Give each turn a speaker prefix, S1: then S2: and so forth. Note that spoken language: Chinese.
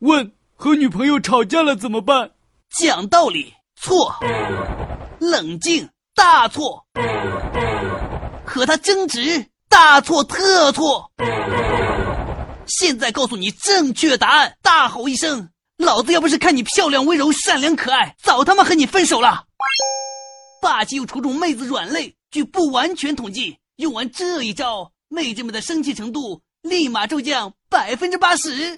S1: 问和女朋友吵架了怎么办？
S2: 讲道理，错；冷静，大错；和他争执，大错特错。现在告诉你正确答案，大吼一声！老子要不是看你漂亮、温柔、善良、可爱，早他妈和你分手了。霸气又戳中妹子软肋，据不完全统计，用完这一招，妹子们的生气程度立马骤降百分之八十。